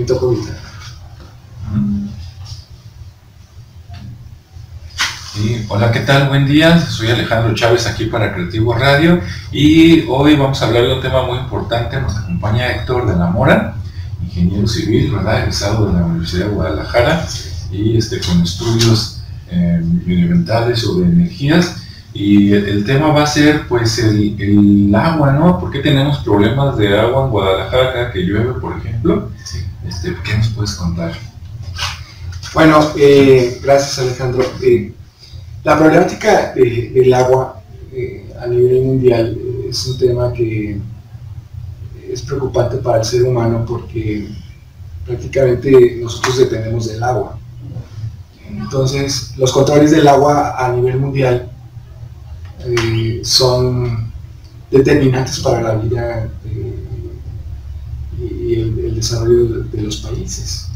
tocó evitar. hola, ¿qué tal? Buen día. Soy Alejandro Chávez aquí para Creativo Radio y hoy vamos a hablar de un tema muy importante. Nos acompaña Héctor de la Mora, ingeniero civil, ¿verdad? Egresado de la Universidad de Guadalajara y este, con estudios eh, medioambientales o de energías. Y el, tema va a ser pues el, el, agua, ¿no? ¿Por qué tenemos problemas de agua en Guadalajara que llueve, por ejemplo? Este, ¿Qué nos puedes contar? Bueno, eh, gracias Alejandro. Eh, la problemática del agua eh, a nivel mundial es un tema que es preocupante para el ser humano porque prácticamente nosotros dependemos del agua. Entonces, los controles del agua a nivel mundial son determinantes para la vida desarrollo de, los países.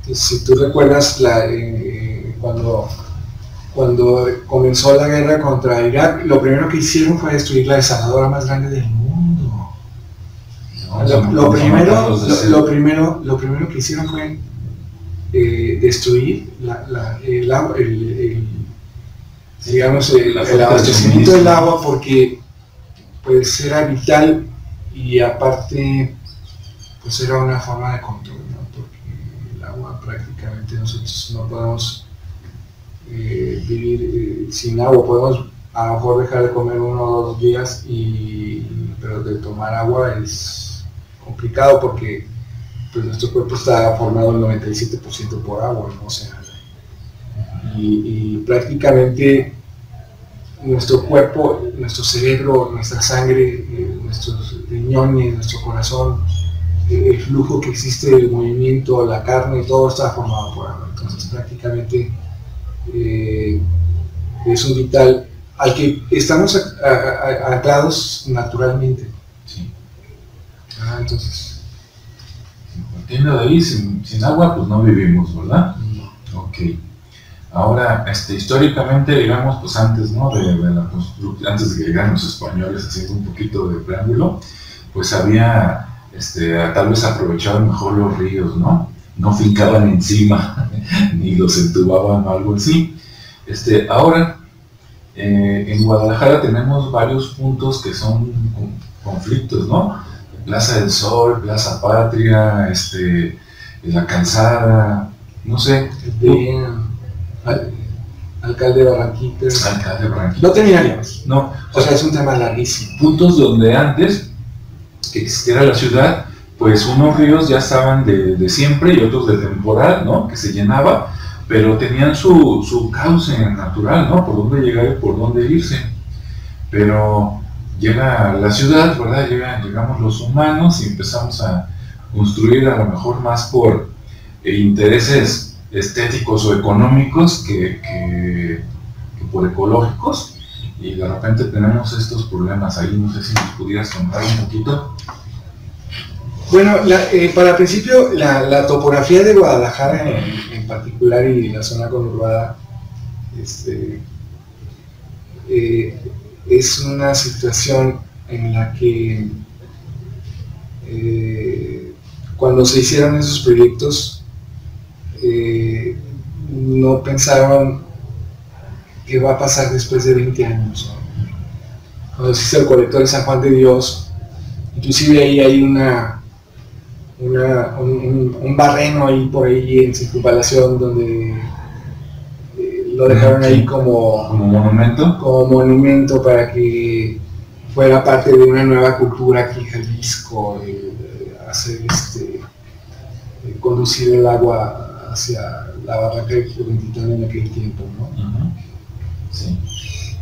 Entonces, si tú recuerdas la, cuando cuando comenzó la guerra contra Irak, lo primero que hicieron fue destruir la desaladora más grande del mundo. lo, primero, lo, primero, lo primero que hicieron fue eh, destruir el, agua, el, digamos, el, abastecimiento del agua porque pues era vital y aparte pues era una forma de control, porque el agua prácticamente nosotros no podemos eh, vivir eh, sin agua. Podemos a lo mejor dejar de comer uno o dos días, y, pero de tomar agua es complicado porque pues, nuestro cuerpo está formado el 97% por agua, ¿no? sea, y, prácticamente nuestro cuerpo, nuestro cerebro, nuestra sangre, eh, nuestros riñones, nuestro corazón, el flujo que existe, el movimiento, la carne, todo está formado por agua. Entonces prácticamente eh, es un vital al que estamos anclados naturalmente. Sí. Ah, entonces. Partiendo de ahí, sin, agua, pues no vivimos, ¿verdad? No. Ok. Ahora, este, históricamente, digamos, pues antes, ¿no? De, la antes de que llegaran los españoles, haciendo un poquito de preámbulo, pues había, este, tal vez aprovechado mejor los ríos, ¿no? no fincaban encima ni los entubaban o algo así. Este, ahora, eh, en Guadalajara tenemos varios puntos que son conflictos, ¿no? Plaza del Sol, Plaza Patria, este, La Calzada, no sé. alcalde Barranquita. Alcalde Barranquita. No terminaríamos. No. O sea, es un tema larguísimo. Puntos donde antes que existiera la ciudad, pues unos ríos ya estaban de, siempre y otros de temporal, ¿no? Que se llenaba, pero tenían su, su cauce natural, ¿no? Por dónde llegar y por dónde irse. Pero llega la ciudad, ¿verdad? llegamos los humanos y empezamos a construir a lo mejor más por eh, intereses estéticos o económicos que, que, por ecológicos y de repente tenemos estos problemas ahí. No sé si nos pudieras contar un poquito. Bueno, eh, para principio, la, topografía de Guadalajara en, particular y la zona conurbada este, eh, es una situación en la que eh, cuando se hicieron esos proyectos no pensaron qué va a pasar después de 20 años. Cuando se hizo el colector de San Juan de Dios, inclusive ahí hay una un, barreno ahí por ahí en circunvalación donde eh, lo dejaron ahí como, monumento como monumento para que fuera parte de una nueva cultura aquí en Jalisco hacer este conducir el agua hacia la barranca de Juventitán en aquel tiempo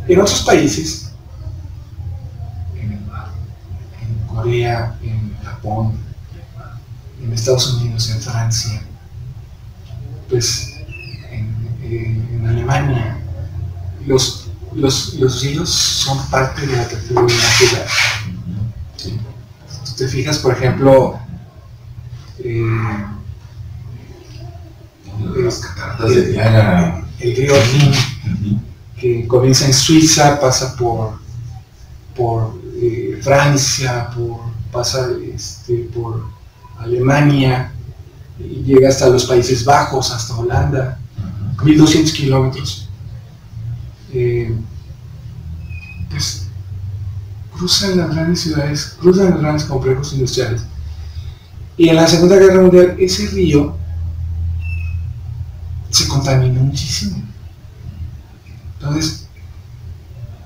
en otros países en Corea en Japón en Estados Unidos, en Francia, pues en, Alemania, los, los, los, ríos son parte de la de la ciudad. Si tú te fijas, por ejemplo, eh, las cataratas de Niágara. El río Rin, que comienza en Suiza, pasa por, por eh, Francia, por, pasa este, por Alemania y llega hasta los Países Bajos, hasta Holanda, 1200 kilómetros. Eh, pues cruzan las grandes ciudades, cruzan los grandes complejos industriales. Y en la Segunda Guerra Mundial ese río se contaminó muchísimo. Entonces,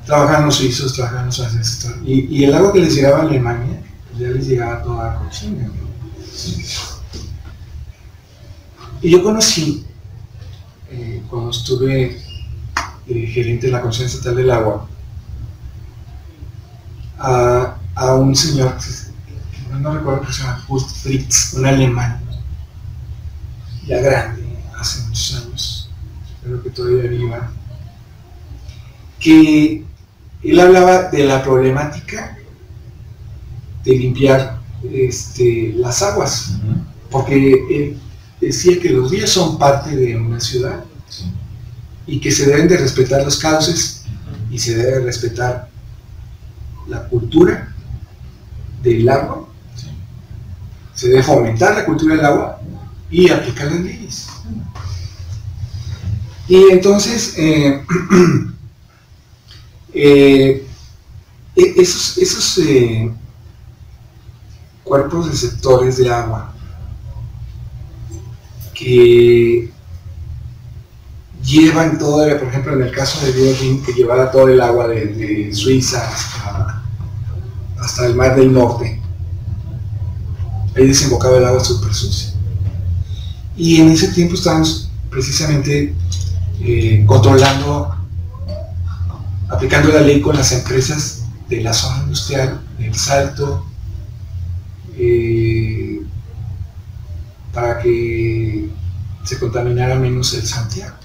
trabajan los suizos, trabajan los franceses, y, el agua que les llegaba a Alemania, pues ya les llegaba toda cochina. Y yo conocí, eh, cuando estuve eh, gerente de la Comisión Estatal del Agua, a, un señor, que no recuerdo que se llama Kurt Fritz, un alemán, ya grande, hace muchos años, espero que todavía viva, que él hablaba de la problemática de limpiar este, las aguas, porque él decía que los ríos son parte de una ciudad y que se deben de respetar los cauces y se debe respetar la cultura del agua, se debe fomentar la cultura del agua y aplicar las leyes. Y entonces, eh, eh, e-, esos, esos eh, cuerpos receptores de agua que llevan todo, por ejemplo, en el caso de Virgin, que llevaba todo el agua de, Suiza hasta, el Mar del Norte. Ahí desembocaba el agua súper sucia. Y en ese tiempo estábamos precisamente eh, controlando, aplicando la ley con las empresas de la zona industrial, del Salto, eh, para que se contaminara menos el Santiago.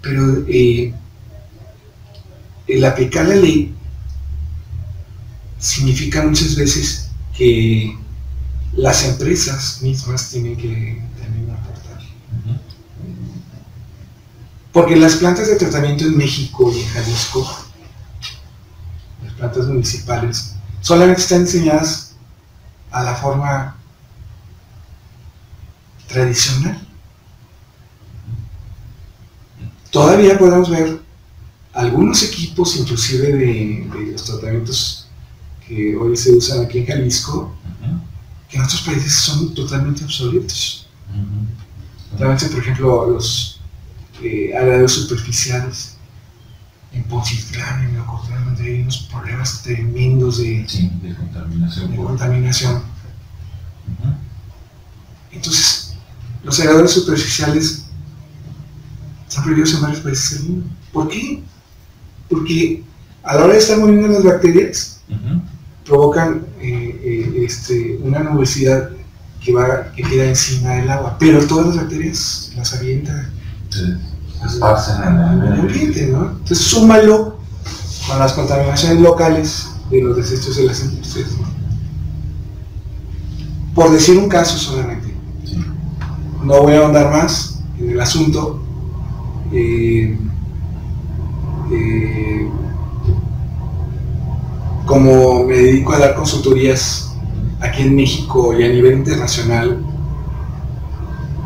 Pero eh, el aplicar la ley significa muchas veces que las empresas mismas tienen que también aportar. Porque las plantas de tratamiento en México y en Jalisco, las plantas municipales, solamente están diseñadas a la forma tradicional. Todavía podemos ver algunos equipos, inclusive de, los tratamientos que hoy se usan aquí en Jalisco, que en otros países son totalmente obsoletos. Realmente, por ejemplo, los eh, superficiales en Poncitlán, en Ocotlán, donde hay unos problemas tremendos de, contaminación. Entonces, los aeradores superficiales están prohibidos en varios países del mundo. ¿Por qué? Porque a la hora de estar muriendo las bacterias, provocan eh, eh, este, una nubosidad que, va, que queda encima del agua, pero todas las bacterias las Sí, en el ambiente, ¿no? Entonces súmalo con las contaminaciones locales de los desechos de las industrias. Por decir un caso solamente. No voy a ahondar más en el asunto. Eh, eh, como me dedico a dar consultorías aquí en México y a nivel internacional,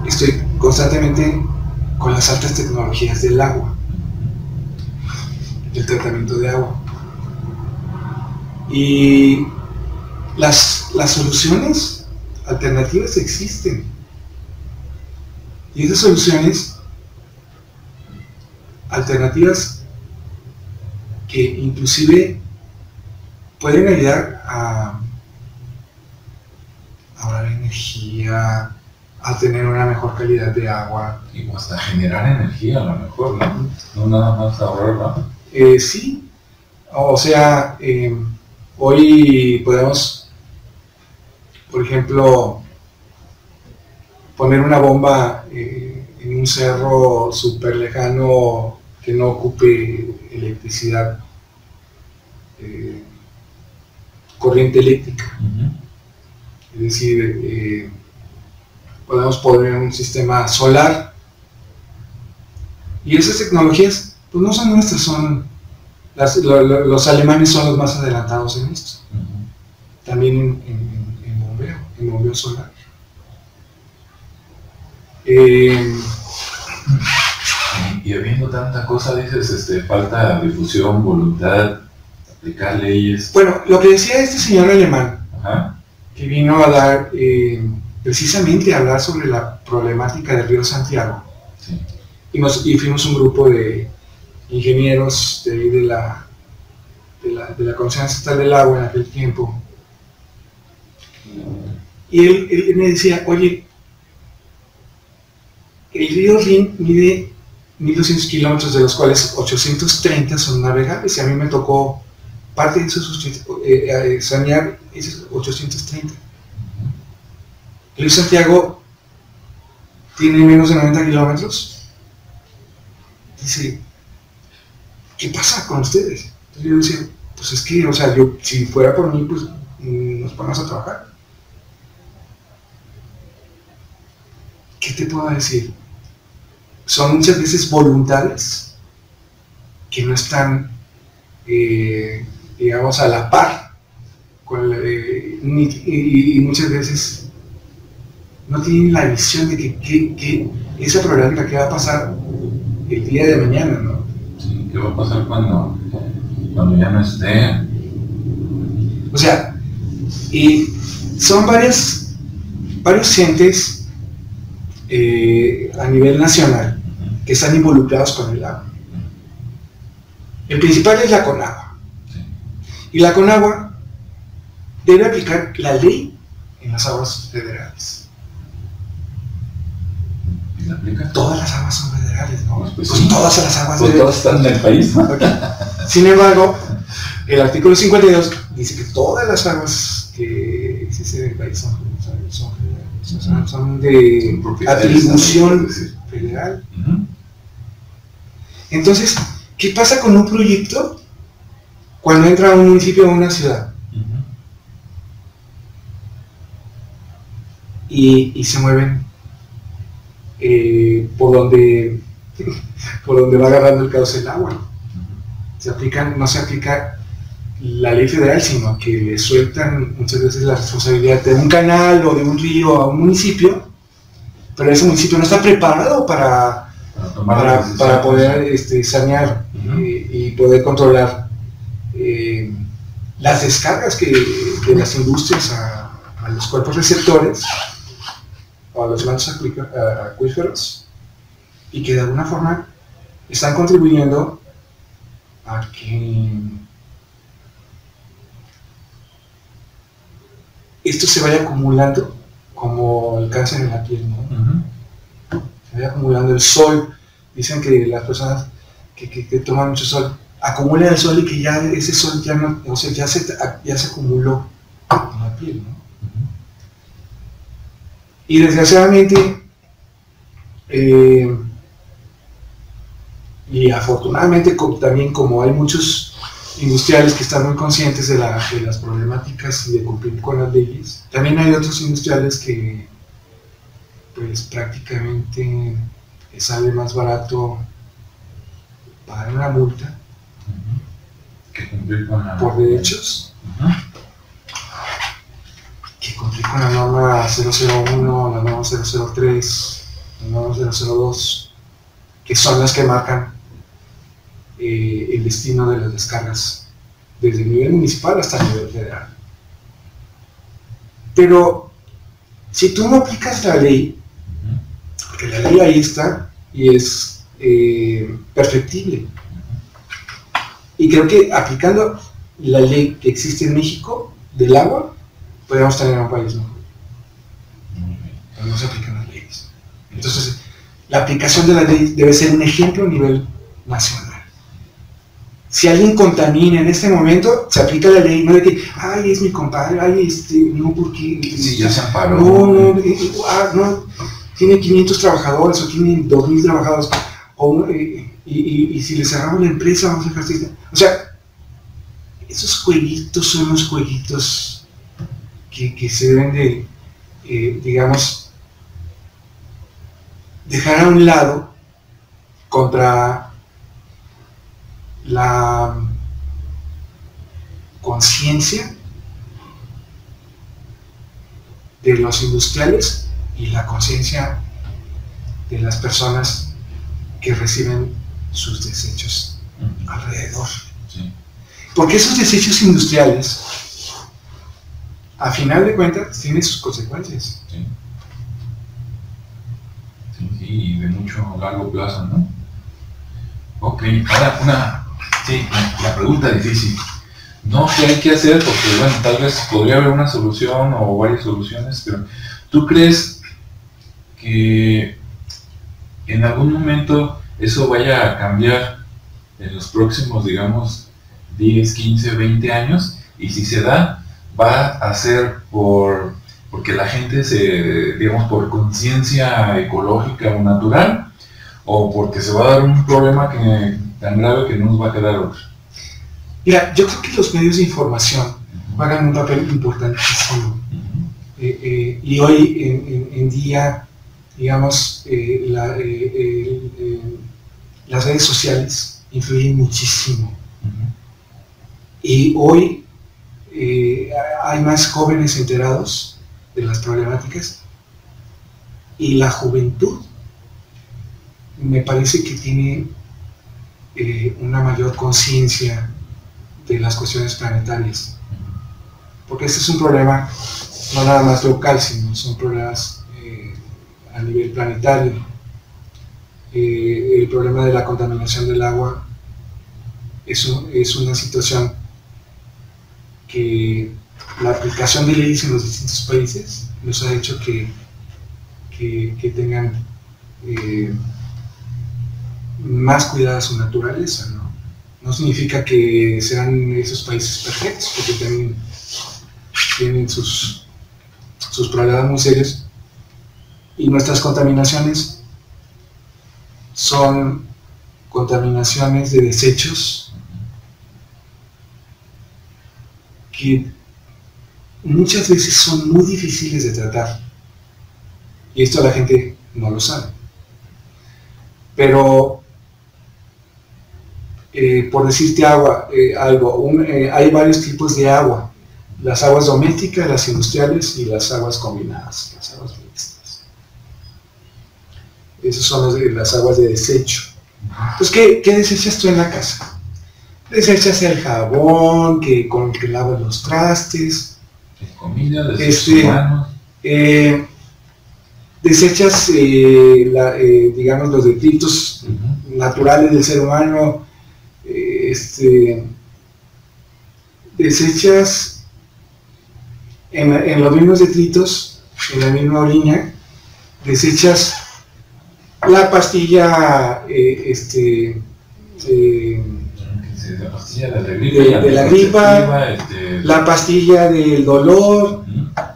estoy constantemente con las altas tecnologías del agua, del tratamiento de agua. Y las, las soluciones alternativas existen. Y esas soluciones alternativas que inclusive pueden ayudar a ahorrar energía, a tener una mejor calidad de agua. Y hasta generar energía a lo mejor, ¿no? No nada más ahorrar, ¿no? Eh, sí, o sea, eh, hoy podemos, por ejemplo, poner una bomba eh, en un cerro súper lejano que no ocupe electricidad corriente eléctrica. Es decir, eh, podemos poner un sistema solar. Y esas tecnologías, pues no son nuestras, son los alemanes son los más adelantados en esto. También en, bombeo. en óleo solar. Eh, y habiendo tanta cosa, dices, este, falta difusión, voluntad, aplicar leyes. Bueno, lo que decía este señor alemán, que vino a dar, eh, precisamente a hablar sobre la problemática del río Santiago. Y, nos, y fuimos un grupo de ingenieros de, de la de la, de la Estatal del Agua en aquel tiempo. Y él, él me decía, oye, el río Rin mide 1200 kilómetros, de los cuales 830 son navegables, y a mí me tocó parte de esos eh, eh, sanear esos 830. Río Santiago tiene menos de 90 kilómetros. Dice, ¿qué pasa con ustedes? Entonces yo decía, pues es que, o sea, yo, si fuera por mí, pues mm, nos ponemos a trabajar. ¿Qué te puedo decir? Son muchas veces voluntades que no están, eh, digamos, a la par y, muchas veces no tienen la visión de que, esa problemática que va a pasar el día de mañana, ¿no? Sí, ¿qué va a pasar cuando cuando ya no esté. O sea, y son varias, varios entes eh, a nivel nacional que están involucrados con el agua. El principal es la CONAGUA. Y la CONAGUA debe aplicar la ley en las aguas federales. ¿Y aplica? Todas las aguas son federales, ¿no? Pues, pues todas las aguas pues todas están en el país. Sin embargo, el artículo 52 dice que todas las aguas que existen en el país son, de atribución federal. Entonces, ¿qué pasa con un proyecto cuando entra a un municipio o una ciudad? y, se mueven eh, por donde por donde va agarrando el cauce el agua. Se aplican, no se aplica la ley federal, sino que le sueltan muchas veces la responsabilidad de un canal o de un río a un municipio, pero ese municipio no está preparado para, para, poder este, sanear y, poder controlar eh, las descargas que, de las industrias a, a, los cuerpos receptores o a los mantos acuíferos y que de alguna forma están contribuyendo a que esto se vaya acumulando como el cáncer en la piel, ¿no? Se vaya acumulando el sol. Dicen que las personas que, toman mucho sol acumulan el sol y que ya ese sol ya no, o sea, ya se, ya se acumuló en la piel, ¿no? Y desgraciadamente, eh, y afortunadamente también como hay muchos industriales que están muy conscientes de, las problemáticas y de cumplir con las leyes, también hay otros industriales que pues prácticamente sale más barato pagar una multa por derechos que cumplir con la norma 001, la norma 003, la norma 002, que son las que marcan eh, el destino de las descargas desde el nivel municipal hasta el nivel federal. Pero si tú no aplicas la ley, porque la ley ahí está y es eh, perfectible, y creo que aplicando la ley que existe en México del agua, podríamos tener un país mejor. Pero no se aplican las leyes. Entonces, la aplicación de la ley debe ser un ejemplo a nivel nacional si alguien contamina en este momento, se aplica la ley, no de que, ay, es mi compadre, ay, este, no, porque... Sí, ya se amparó. No, no, eh, eh, ah, no, tiene 500 trabajadores o tiene 2.000 trabajadores, o, eh, y, y, si le cerramos la empresa, vamos a dejar O sea, esos jueguitos son los jueguitos que, que se deben de, digamos, dejar a un lado contra la conciencia de los industriales y la conciencia de las personas que reciben sus desechos alrededor. Porque esos desechos industriales, a final de cuentas, tienen sus consecuencias. Sí. y de mucho largo plazo, ¿no? Ok, ahora una, sí, la pregunta difícil. No qué hay que hacer, porque bueno, tal vez podría haber una solución o varias soluciones, pero ¿tú crees que en algún momento eso vaya a cambiar en los próximos, digamos, 10, 15, 20 años? Y si se da, va a ser por porque la gente se, digamos, por conciencia ecológica o natural, o porque se va a dar un problema que, tan grave que no nos va a quedar otro. Mira, yo creo que los medios de información juegan un papel importantísimo. Eh, eh, y hoy en, día, digamos, eh, las redes sociales influyen muchísimo. Y hoy hay más jóvenes enterados de las problemáticas y la juventud me parece que tiene una mayor conciencia de las cuestiones planetarias. Porque este es un problema no nada más local, sino son problemas eh, a nivel planetario. Eh, el problema de la contaminación del agua es una situación que la aplicación de leyes en los distintos países nos ha hecho que, que, tengan eh, más cuidada su naturaleza. ¿no? no significa que sean esos países perfectos, porque también tienen sus, sus problemas muy serios. Y nuestras contaminaciones son contaminaciones de desechos que muchas veces son muy difíciles de tratar. Y esto la gente no lo sabe. Pero eh, por decirte agua, eh, algo, eh, hay varios tipos de agua, las aguas domésticas, las industriales y las aguas combinadas, las aguas mixtas. Esas son las, aguas de desecho. Entonces, ¿qué, ¿qué, desechas tú en la casa? Desechas el jabón que, con el que lavas los trastes. Comida, este, desechas, digamos, los detritos naturales del ser humano, este, desechas en, los mismos detritos, en la misma orina, desechas la pastilla, eh, este, la pastilla de la gripa, este, la pastilla del dolor,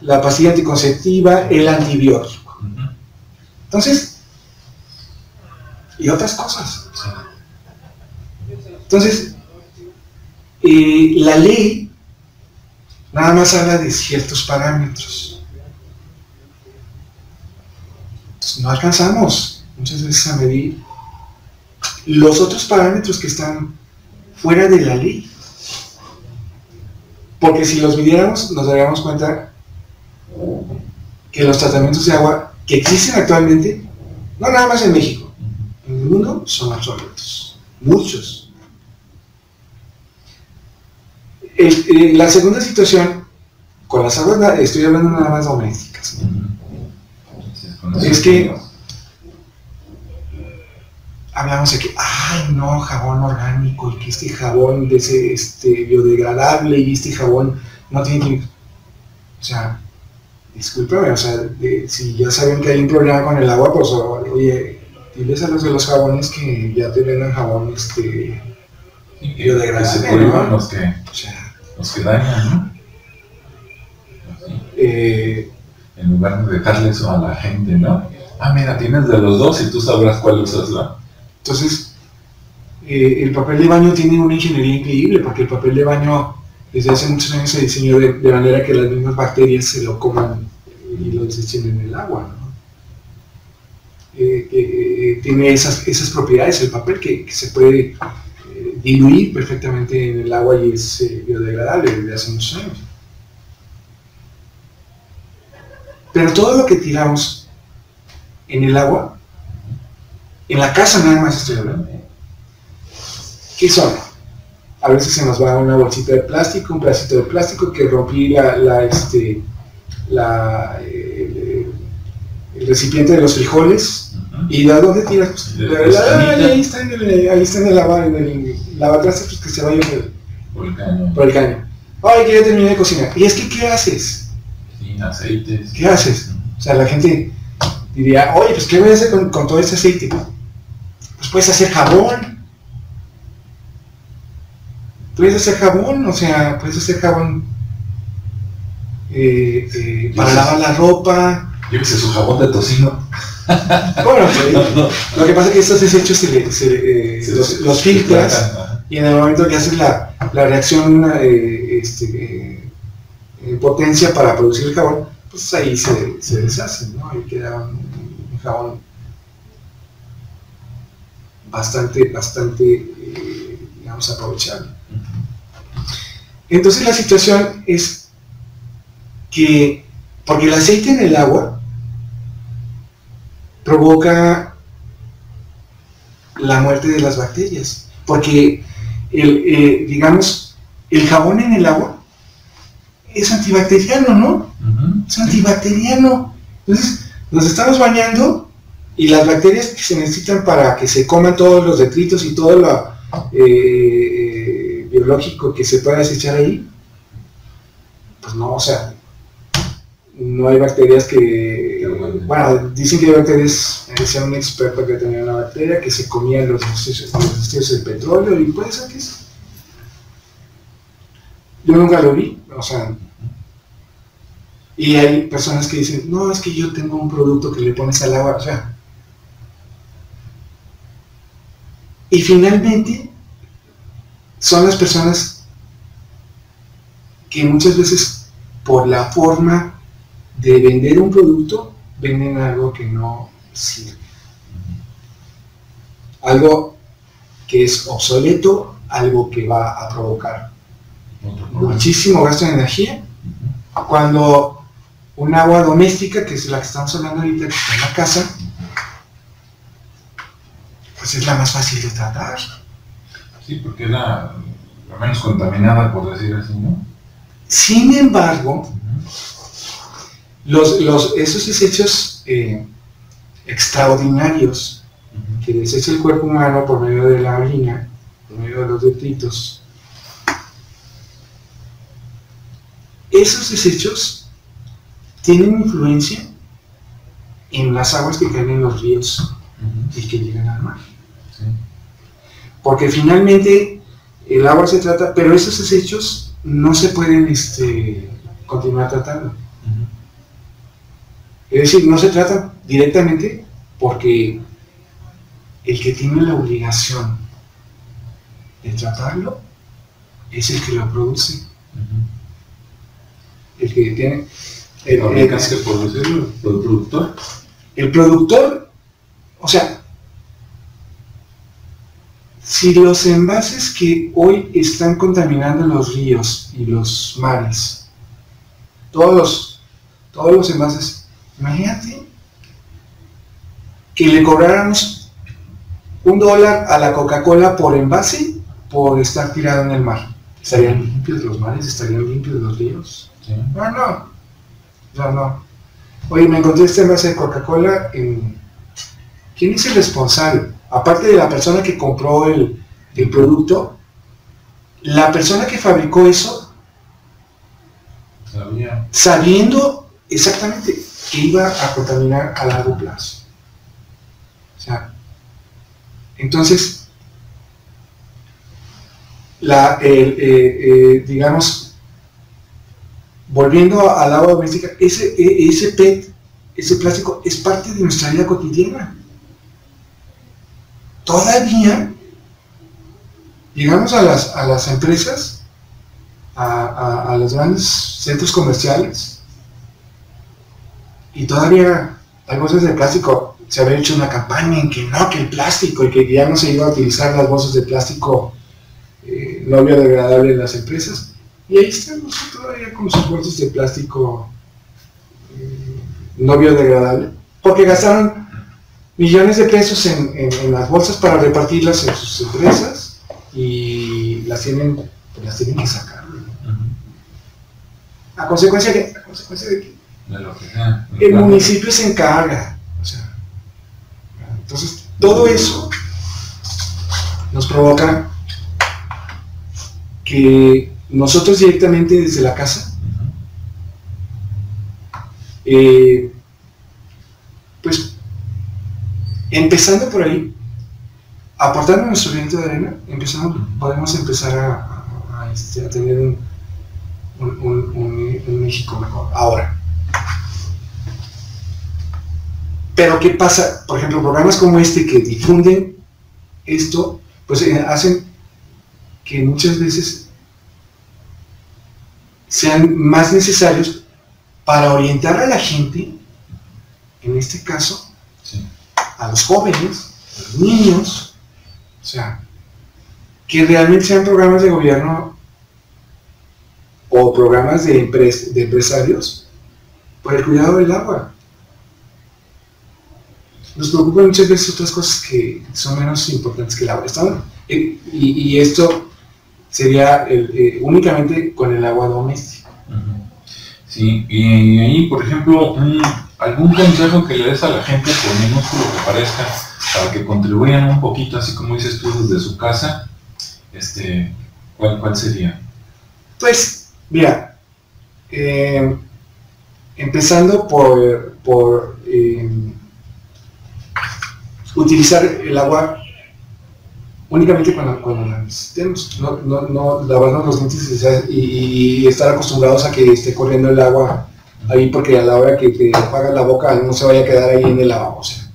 la pastilla anticonceptiva, el antibiótico. Entonces, y otras cosas. Entonces, eh, la ley nada más habla de ciertos parámetros. no alcanzamos muchas veces a medir los otros parámetros que están fuera de la ley. Porque si los midiéramos, nos daríamos cuenta que los tratamientos de agua que existen actualmente, no nada más en México, en el mundo, son obsoletos. Muchos. Eh, la segunda situación, con las aguas, estoy hablando nada más domésticas. Es que hablamos de que, ay, no, jabón orgánico, y que este jabón de ese, este, biodegradable y este jabón no tiene O sea, discúlpame, o sea, si ya saben que hay un problema con el agua, pues, oye, diles a los de los jabones que ya te vendan jabón este, biodegradable. ¿no? los que, o sea, los que dañan, ¿no? Eh, en lugar de dejarle eso a la gente, ¿no? Ah, mira, tienes de los dos y tú sabrás cuál usas, ¿no? Entonces, eh, el papel de baño tiene una ingeniería increíble, porque el papel de baño desde hace muchos años se diseñó de, manera que las mismas bacterias se lo coman y lo desechen en el agua, ¿no? Eh, tiene esas, propiedades el papel que se puede diluir perfectamente en el agua y es eh, biodegradable desde hace muchos años. Pero todo lo que tiramos en el agua, en la casa nada más estoy hablando, ¿eh? ¿qué son? A veces se nos va una bolsita de plástico, un pedacito de plástico que rompí la, la, este, la, el, el recipiente de los frijoles. ¿Y de dónde tiras? La- la- escamita. ahí está en el, ahí está en el, lava, en el lavatrastes pues, que se vaya por el, Por el caño. por el caño. Ay, que ya terminé de cocinar. ¿Y es que qué haces? Sin aceites. ¿Qué haces? O sea, la gente diría, oye, pues ¿qué voy a hacer con, con todo este aceite? Puedes hacer jabón. Puedes hacer jabón, o sea, puedes hacer jabón eh, eh, para lavar la ropa. Llévese su jabón de tocino. Bueno, pues, lo que pasa es que estos desechos se, le- se, eh, Se- los, los se filtras tratan, y en el momento que haces la, la reacción este, en potencia para producir el jabón, pues ahí se, se deshacen, ¿no? Ahí queda un, un jabón bastante, bastante, eh, digamos, aprovechable. Entonces la situación es que, porque el aceite en el agua provoca la muerte de las bacterias, porque el, eh, digamos, el jabón en el agua es antibacteriano, ¿no? Es antibacteriano. Entonces, nos estamos bañando y las bacterias que se necesitan para que se coman todos los detritos y todo lo eh, eh, biológico que se pueda desechar ahí, pues no, o sea, no hay bacterias que, bueno, dicen que hay bacterias, eh, decía un experto que tenía una bacteria que se comía los desechos del petróleo y puede ser que sí. Yo nunca lo vi, o sea, y hay personas que dicen, no, es que yo tengo un producto que le pones al agua, o sea. Y finalmente, son las personas que muchas veces, por la forma de vender un producto, venden algo que no sirve. Algo que es obsoleto, algo que va a provocar muchísimo gasto de energía. Cuando un agua doméstica, que es la que estamos hablando ahorita, que está en la casa, pues es la más fácil de tratar. Sí, porque es la, la menos contaminada, por decir así, ¿no? Sin embargo, los, los- esos desechos eh, extraordinarios que desecha el cuerpo humano por medio de la orina, por medio de los detritos, esos desechos tienen influencia en las aguas que caen en los ríos y que llegan al mar. Porque finalmente el agua se trata, pero esos desechos no se pueden este, continuar tratando. Es decir, no se tratan directamente porque el que tiene la obligación de tratarlo es el que lo produce, el que tiene... El, el- decirlo, el productor. el productor, o sea, si los envases que hoy están contaminando los ríos y los mares, todos los, todos los envases, imagínate que le cobráramos un dólar a la Coca-Cola por envase por estar tirado en el mar. ¿Estarían limpios los mares? ¿Estarían limpios los ríos? Sí. No, no. No, no. Oye, me encontré este envase de Coca-Cola en... ¿Quién es el responsable? Aparte de la persona que compró el, el producto, la persona que fabricó eso, Sabía. sabiendo exactamente que iba a contaminar a largo plazo. O sea, entonces, la, el- eh, eh, digamos, volviendo al agua doméstica, ese, e- ese PET, ese plástico, es parte de nuestra vida cotidiana. Todavía llegamos a las, a las empresas, a, a- los grandes centros comerciales, y todavía hay bolsas de plástico. Se había hecho una campaña en que no, que el plástico, y que ya no se iba a utilizar las bolsas de plástico eh, no biodegradable en las empresas. Y ahí estamos todavía con sus bolsas de plástico eh, no biodegradable, porque gastaron millones de pesos en, las bolsas para repartirlas en sus empresas y las tienen, las tienen que sacar. A consecuencia de, a consecuencia de que el municipio se encarga. entonces, todo eso nos provoca que nosotros directamente desde la casa, eh, pues empezando por ahí, aportando nuestro viento de arena, podemos empezar a, este, tener un, un, México mejor. Ahora, pero ¿qué pasa? Por ejemplo, programas como este que difunden esto, pues eh, hacen que muchas veces sean más necesarios para orientar a la gente, en este caso, a los jóvenes, a los niños, o sea, que realmente sean programas de gobierno o programas de, de empresarios por el cuidado del agua. Nos preocupan muchas veces otras cosas que son menos importantes que el agua. y, esto sería eh, únicamente con el agua doméstica. Sí, y ahí, por ejemplo, algún consejo que le des a la gente, por minúsculo que parezca, para que contribuyan un poquito, así como dices tú, desde su casa, este, ¿cuál, cuál sería? Pues, mira, eh, empezando por, por eh, utilizar el agua únicamente cuando, cuando la necesitemos, no, no, no lavarnos los dientes y, estar acostumbrados a que esté corriendo el agua ahí porque a la hora que te apagas la boca no se vaya a quedar ahí en el o sea.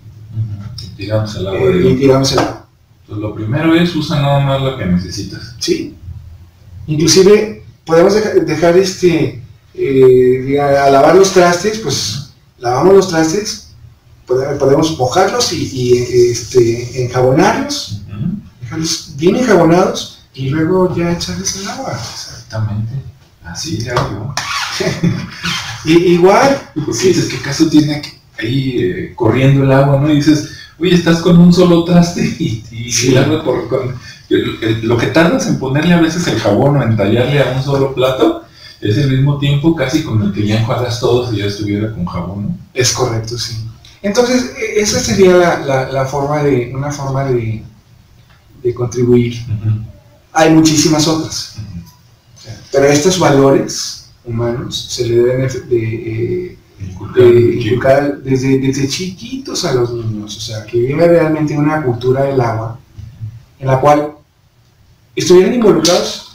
Y tiramos el agua. Eh, y tiramos el agua. Pues lo primero es usa nada más lo que necesitas. Sí. Inclusive podemos dejar, este, eh, a lavar los trastes, pues lavamos los trastes, podemos mojarlos y, este, enjabonarlos dejarlos bien enjabonados y luego ya echarles el agua. Exactamente, así le hago y, igual. si dices, ¿qué caso tiene ahí eh, corriendo el agua, no? Y dices, oye, estás con un solo traste y, el agua por, con, lo que tardas en ponerle a veces el jabón o en tallarle a un solo plato, es el mismo tiempo casi con el que ya enjuagas todo si ya estuviera con jabón. Es correcto, sí. Entonces, e, esa sería la, la forma de, una forma de, de contribuir. Hay muchísimas otras. Pero estos valores humanos se le deben de, inculcar desde, desde chiquitos a los niños. O sea, que vive realmente una cultura del agua en la cual estuvieran involucrados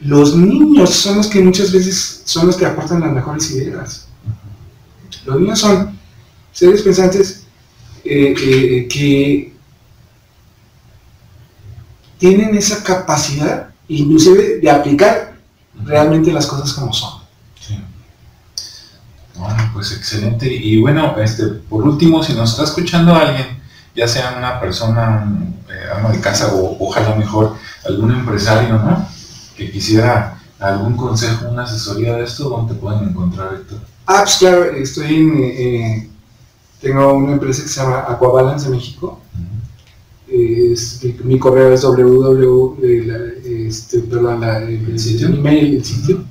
los niños son los que muchas veces son los que aportan las mejores ideas. Los niños son seres pensantes eh, eh, que tienen esa capacidad, inclusive, de aplicar realmente las cosas como son. Sí. Bueno, pues excelente. Y bueno, este, por último, si nos está escuchando alguien, ya sea una persona, un, eh, ama de casa o ojalá mejor algún empresario, ¿no? Que quisiera algún consejo, una asesoría de esto, ¿dónde te pueden encontrar, Héctor? Ah, pues claro, estoy en, eh, tengo una empresa que se llama Aquabalance México es, mi, correo es www, este, perdón, el, sitio, email, el sitio,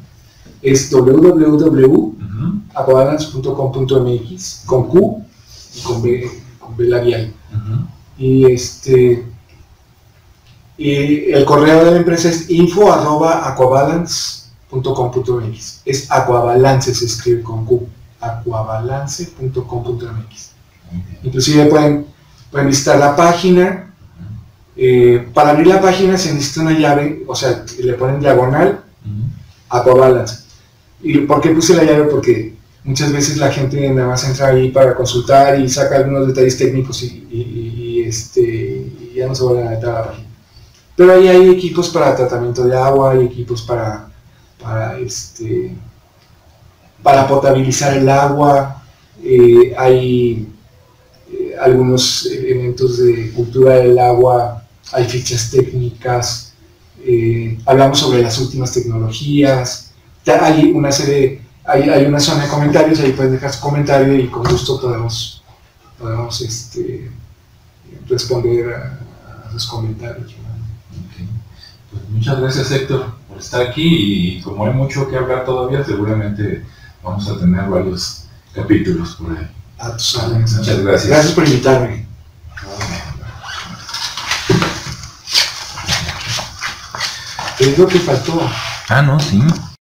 es www.aquabalance.com.mx con Q y con B, con B labial. Y este y el correo de la empresa es info arroba aquabalance.com.mx. Es aquabalance, se escribe con Q. aquabalance.com.mx. Inclusive pueden, pueden visitar la página eh, para abrir la página se necesita una llave, o sea, le ponen diagonal a Aquabalance. ¿Y por qué puse la llave? Porque muchas veces la gente nada más entra ahí para consultar y saca algunos detalles técnicos y, este, ya no se vuelven a meter a la página. Pero ahí hay equipos para tratamiento de agua, hay equipos para, para, este, para potabilizar el agua, eh, hay eh, algunos elementos de cultura del agua hay fichas técnicas, eh, hablamos sobre las últimas tecnologías, hay una serie, hay, hay una zona de comentarios, ahí pueden dejar su comentario y con gusto podemos, podemos este, responder a, a sus comentarios. Pues muchas gracias Héctor por estar aquí y como hay mucho que hablar todavía, seguramente vamos a tener varios capítulos por ahí. A tus. Muchas gracias. Gracias por invitarme. Es lo que faltó. Ah, no, sí.